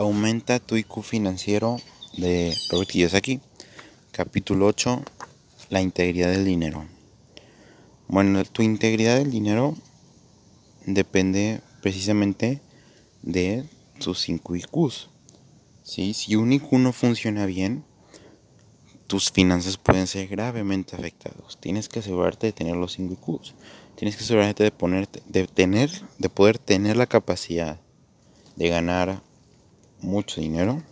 Aumenta tu IQ financiero de Robert Kiyosaki. Capítulo 8. La integridad del dinero. Bueno, tu integridad del dinero depende precisamente de tus 5 IQs. ¿sí? Si un IQ no funciona bien, tus finanzas pueden ser gravemente afectados. Tienes que asegurarte de tener los 5 IQs. Tienes que asegurarte de, ponerte, de, tener, de poder tener la capacidad de ganar mucho dinero,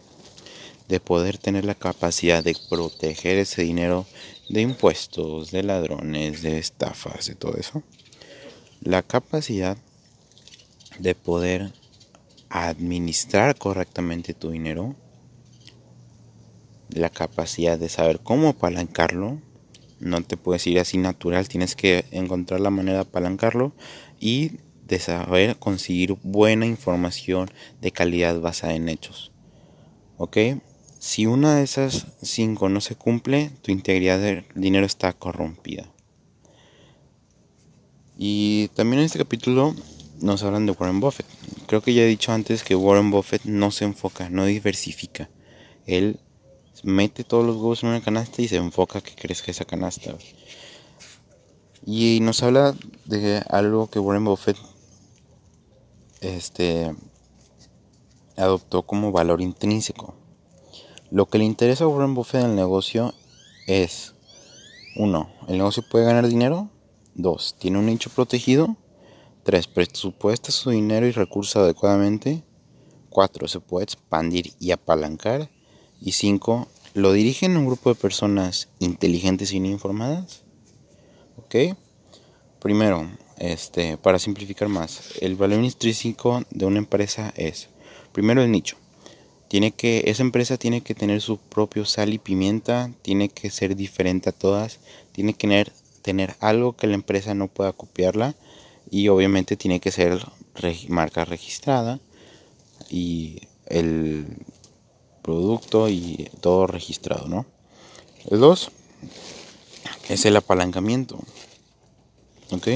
de poder tener la capacidad de proteger ese dinero de impuestos, de ladrones, de estafas, de todo eso. La capacidad de poder administrar correctamente tu dinero, la capacidad de saber cómo apalancarlo, no te puedes ir así natural, tienes que encontrar la manera de apalancarlo y de saber conseguir buena información de calidad basada en hechos. ¿Ok? Si una de esas cinco no se cumple, tu integridad del dinero está corrompida. Y también en este capítulo nos hablan de Warren Buffett. Creo que ya he dicho antes que Warren Buffett no se enfoca, no diversifica. Él mete todos los huevos en una canasta y se enfoca a que crezca esa canasta. Y nos habla de algo que Warren Buffett este, adoptó como valor intrínseco. Lo que le interesa a Warren Buffett en el negocio es, uno, el negocio puede ganar dinero, dos, tiene un nicho protegido, tres, presupuesta su dinero y recursos adecuadamente, cuatro, se puede expandir y apalancar, y cinco, lo dirigen un grupo de personas inteligentes y no informadas. ¿Ok? Primero, este, para simplificar más, el valor intrínseco de una empresa es, primero el nicho. Tiene que, esa empresa tiene que tener su propio sal y pimienta, tiene que ser diferente a todas, tiene que tener, tener algo que la empresa no pueda copiarla y obviamente tiene que ser marca registrada y el producto y todo registrado, ¿no? El 2 es el apalancamiento. ¿Ok?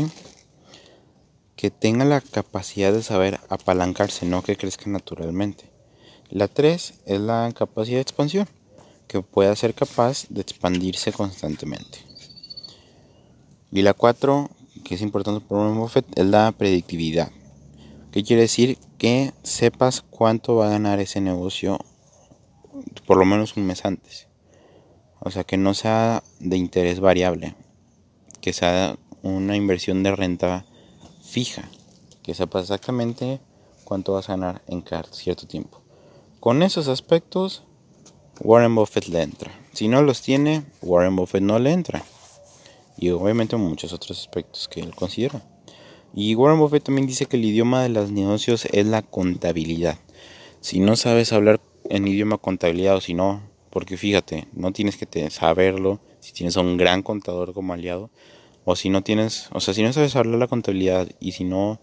Que tenga la capacidad de saber apalancarse, no que crezca naturalmente. La 3 es la capacidad de expansión, que pueda ser capaz de expandirse constantemente. Y la 4, que es importante para Warren Buffett, es la predictividad. ¿Qué quiere decir? Que sepas cuánto va a ganar ese negocio por lo menos un mes antes. O sea, que no sea de interés variable, que sea una inversión de renta fija, que sepas exactamente cuánto vas a ganar en cierto tiempo. Con esos aspectos, Warren Buffett le entra. Si no los tiene, Warren Buffett no le entra. Y obviamente muchos otros aspectos que él considera. Y Warren Buffett también dice que el idioma de los negocios es la contabilidad. Si no sabes hablar en idioma contabilidad o si no, porque fíjate, no tienes que saberlo si tienes a un gran contador como aliado o si no tienes, o sea, si no sabes hablar la contabilidad y si no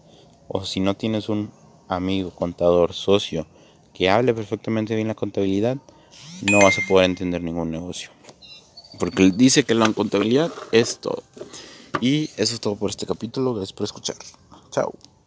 o si no tienes un amigo, contador, socio que hable perfectamente bien la contabilidad, no vas a poder entender ningún negocio. Porque dice que la contabilidad es todo. Y eso es todo por este capítulo. Gracias por escuchar. Chao.